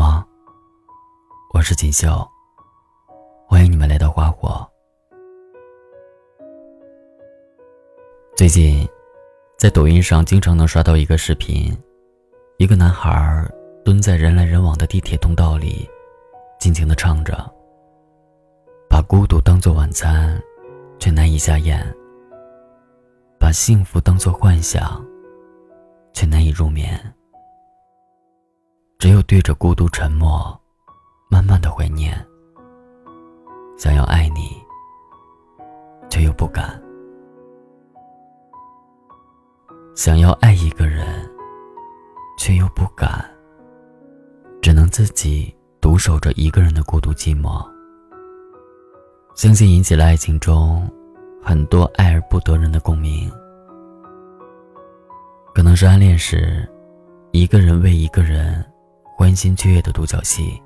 吗？我是锦绣，欢迎你们来到花火。最近，在抖音上经常能刷到一个视频，一个男孩蹲在人来人往的地铁通道里，尽情的唱着：“把孤独当作晚餐，却难以下咽；把幸福当作幻想，却难以入眠。只有对着孤独沉默，慢慢的怀念。想要爱你，却又不敢。”想要爱一个人，却又不敢，只能自己独守着一个人的孤独寂寞。相信引起了爱情中很多爱而不得人的共鸣。可能是暗恋时，一个人为一个人欢欣雀跃的独角戏；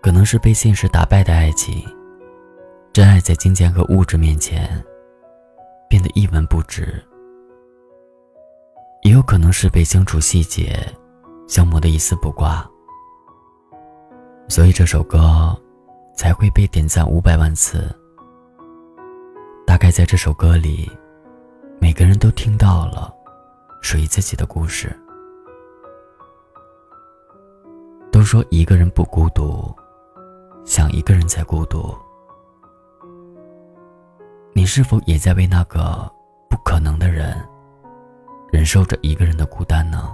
可能是被现实打败的爱情，真爱在金钱和物质面前变得一文不值。也有可能是被相处细节消磨的一丝不挂，所以这首歌才会被点赞五百万次。大概在这首歌里，每个人都听到了属于自己的故事。都说一个人不孤独，想一个人才孤独。你是否也在为那个不可能的人？忍受着一个人的孤单呢？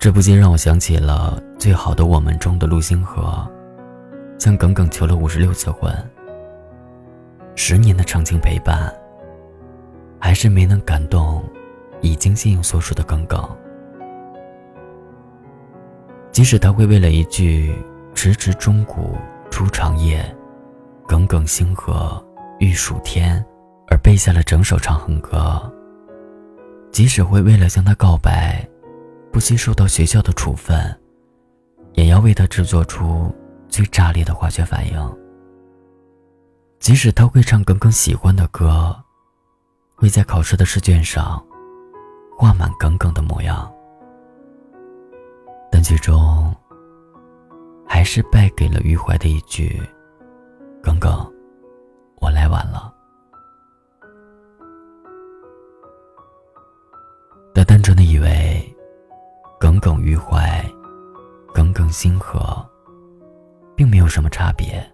这不禁让我想起了《最好的我们》中的陆星河，向耿耿求了五十六次婚，十年的长情陪伴，还是没能感动已经心有所属的耿耿。即使他会为了一句“迟迟钟鼓初长夜，耿耿星河欲曙天”。而背下了整首《长恨歌》，即使会为了向他告白，不惜受到学校的处分，也要为他制作出最炸裂的化学反应。即使他会唱耿耿喜欢的歌，会在考试的试卷上画满耿耿的模样，但最终还是败给了余淮的一句：“耿耿，我来晚了。”他单纯的以为，耿耿于怀，耿耿星河，并没有什么差别。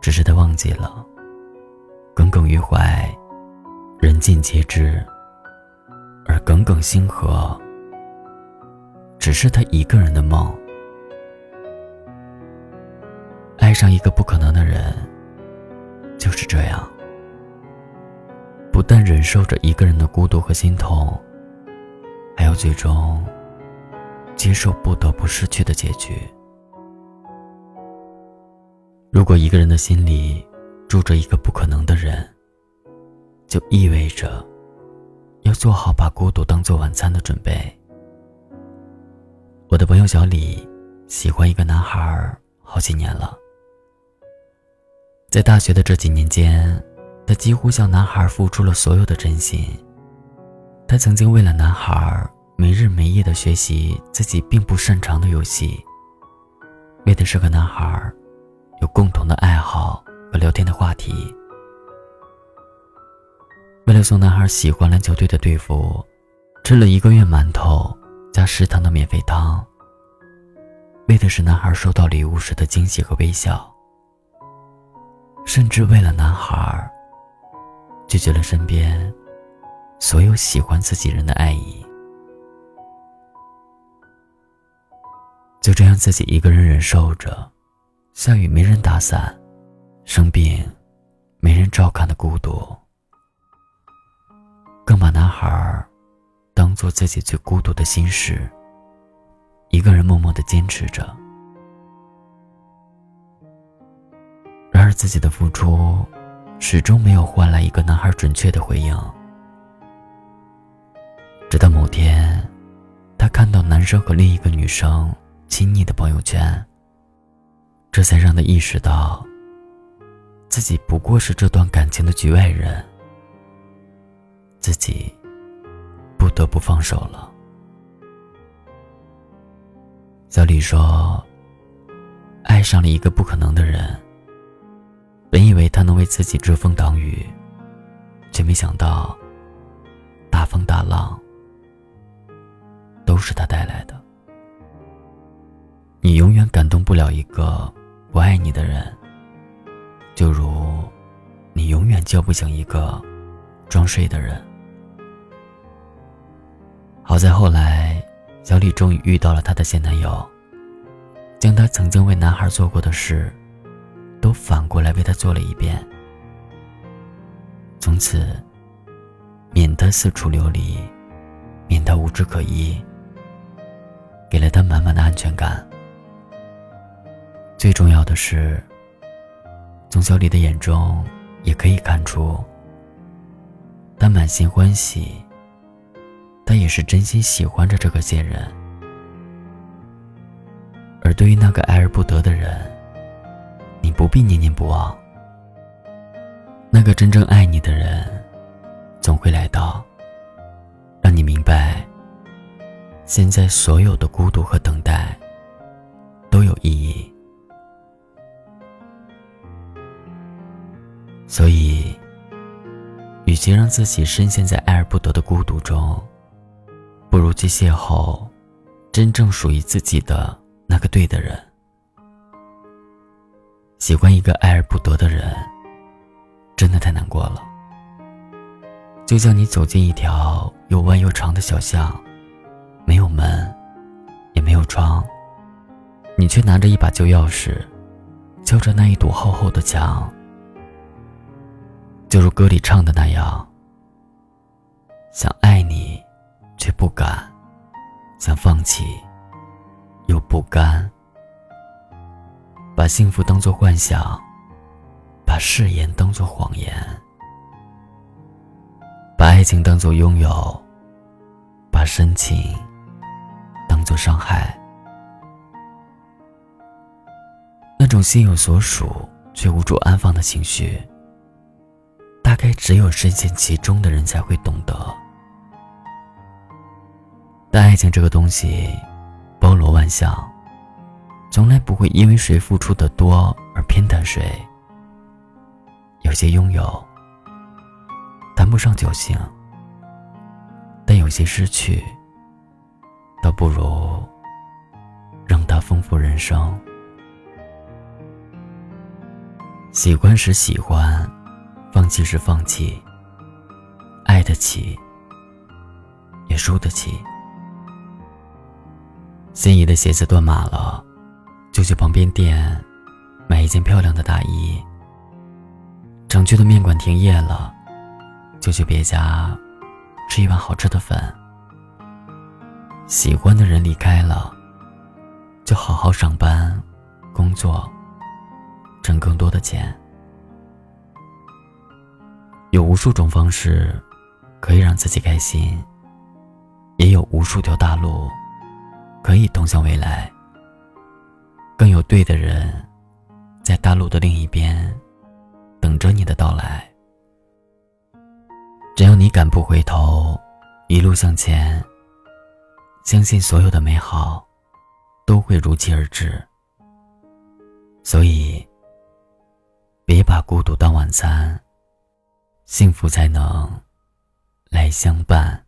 只是他忘记了，耿耿于怀，人尽皆知；而耿耿星河，只是他一个人的梦。爱上一个不可能的人，就是这样。不但忍受着一个人的孤独和心痛，还要最终接受不得不失去的结局。如果一个人的心里住着一个不可能的人，就意味着要做好把孤独当做晚餐的准备。我的朋友小李喜欢一个男孩好几年了，在大学的这几年间。他几乎向男孩付出了所有的真心。他曾经为了男孩没日没夜的学习自己并不擅长的游戏，为的是和男孩有共同的爱好和聊天的话题。为了送男孩喜欢篮球队的队服，吃了一个月馒头加食堂的免费汤。为的是男孩收到礼物时的惊喜和微笑。甚至为了男孩。拒绝了身边所有喜欢自己人的爱意，就这样自己一个人忍受着下雨没人打伞、生病没人照看的孤独，更把男孩当做自己最孤独的心事，一个人默默的坚持着。然而自己的付出。始终没有换来一个男孩准确的回应。直到某天，他看到男生和另一个女生亲昵的朋友圈，这才让他意识到，自己不过是这段感情的局外人，自己得不放手了。小李说：“爱上了一个不可能的人，本以为他能为自己遮风挡雨，却没想到大风大浪都是他带来的。你永远感动不了一个不爱你的人，就如你永远叫不醒一个装睡的人。好在后来。”小李终于遇到了她的现男友，将她曾经为男孩做过的事，都反过来为他做了一遍。从此，免得四处流离，免得无枝可依，给了他满满的安全感。最重要的是，从小李的眼中也可以看出，他满心欢喜。他也是真心喜欢着这个贱人，而对于那个爱而不得的人，你不必念念不忘。那个真正爱你的人，总会来到，让你明白，现在所有的孤独和等待都有意义。所以，与其让自己深陷在爱而不得的孤独中，不如去邂逅真正属于自己的那个对的人。喜欢一个爱而不得的人，真的太难过了。就像你走进一条又弯又长的小巷，没有门，也没有窗，你却拿着一把旧钥匙，敲着那一堵厚厚的墙。就如歌里唱的那样，想爱你。却不敢，想放弃，又不甘。把幸福当作幻想，把誓言当作谎言，把爱情当作拥有，把深情当作伤害。那种心有所属却无处安放的情绪，大概只有深陷其中的人才会懂得。但爱情这个东西，包罗万象，从来不会因为谁付出的多而偏袒谁。有些拥有，谈不上侥幸，但有些失去，倒不如让它丰富人生。喜欢时喜欢，放弃时放弃，爱得起，也输得起。心仪的鞋子断码了，就去旁边店买一件漂亮的大衣。常去的面馆停业了，就去别家吃一碗好吃的粉。喜欢的人离开了，就好好上班、工作，挣更多的钱。有无数种方式可以让自己开心，也有无数条大路。可以通向未来，更有对的人，在大陆的另一边，等着你的到来。只要你敢不回头，一路向前，相信所有的美好，都会如期而至。所以，别把孤独当晚餐，幸福才能来相伴。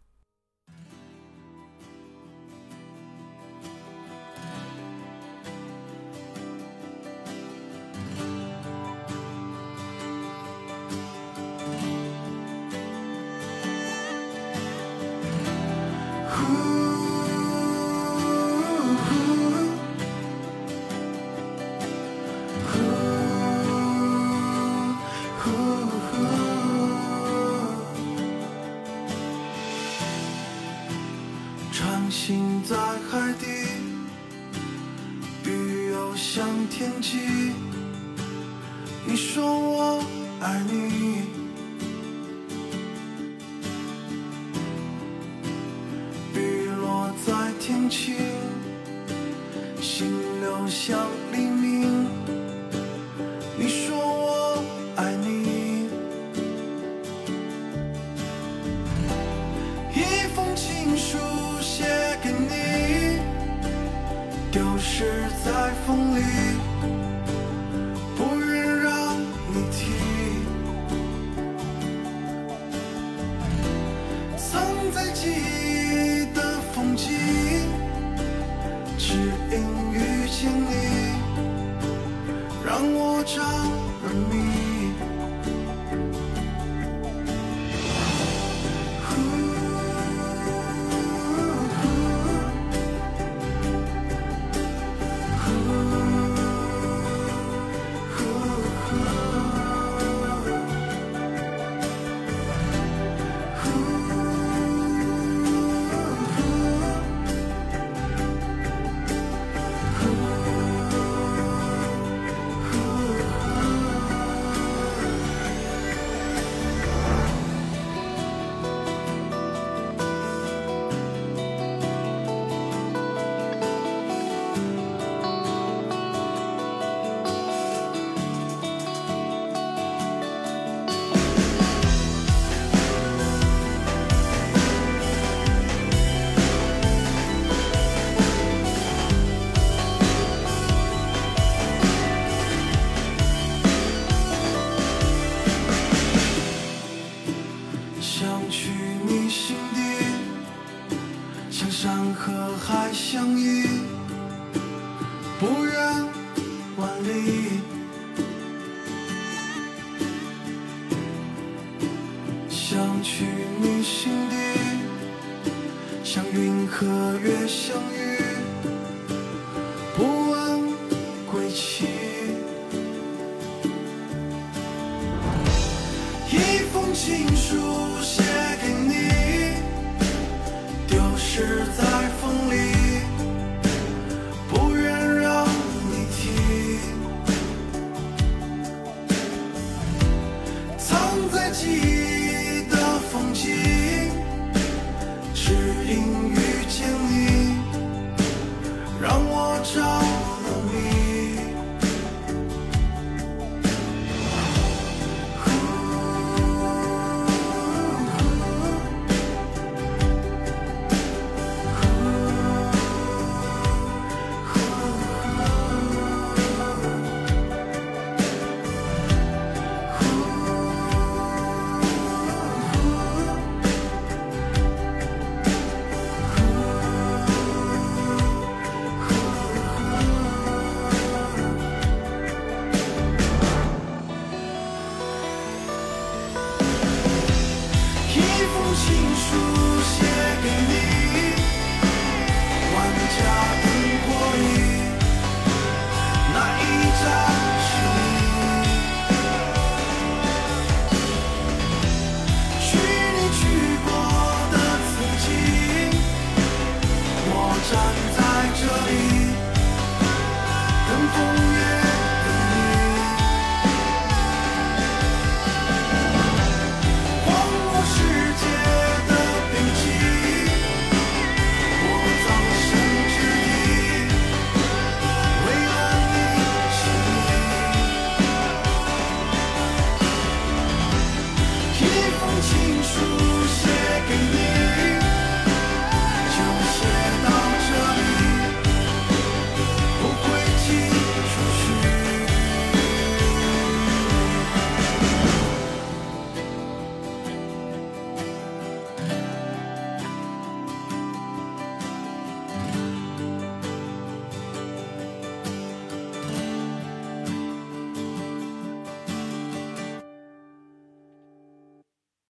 在记忆的风景只因遇见你让我找海相依不愿书写给你，万家。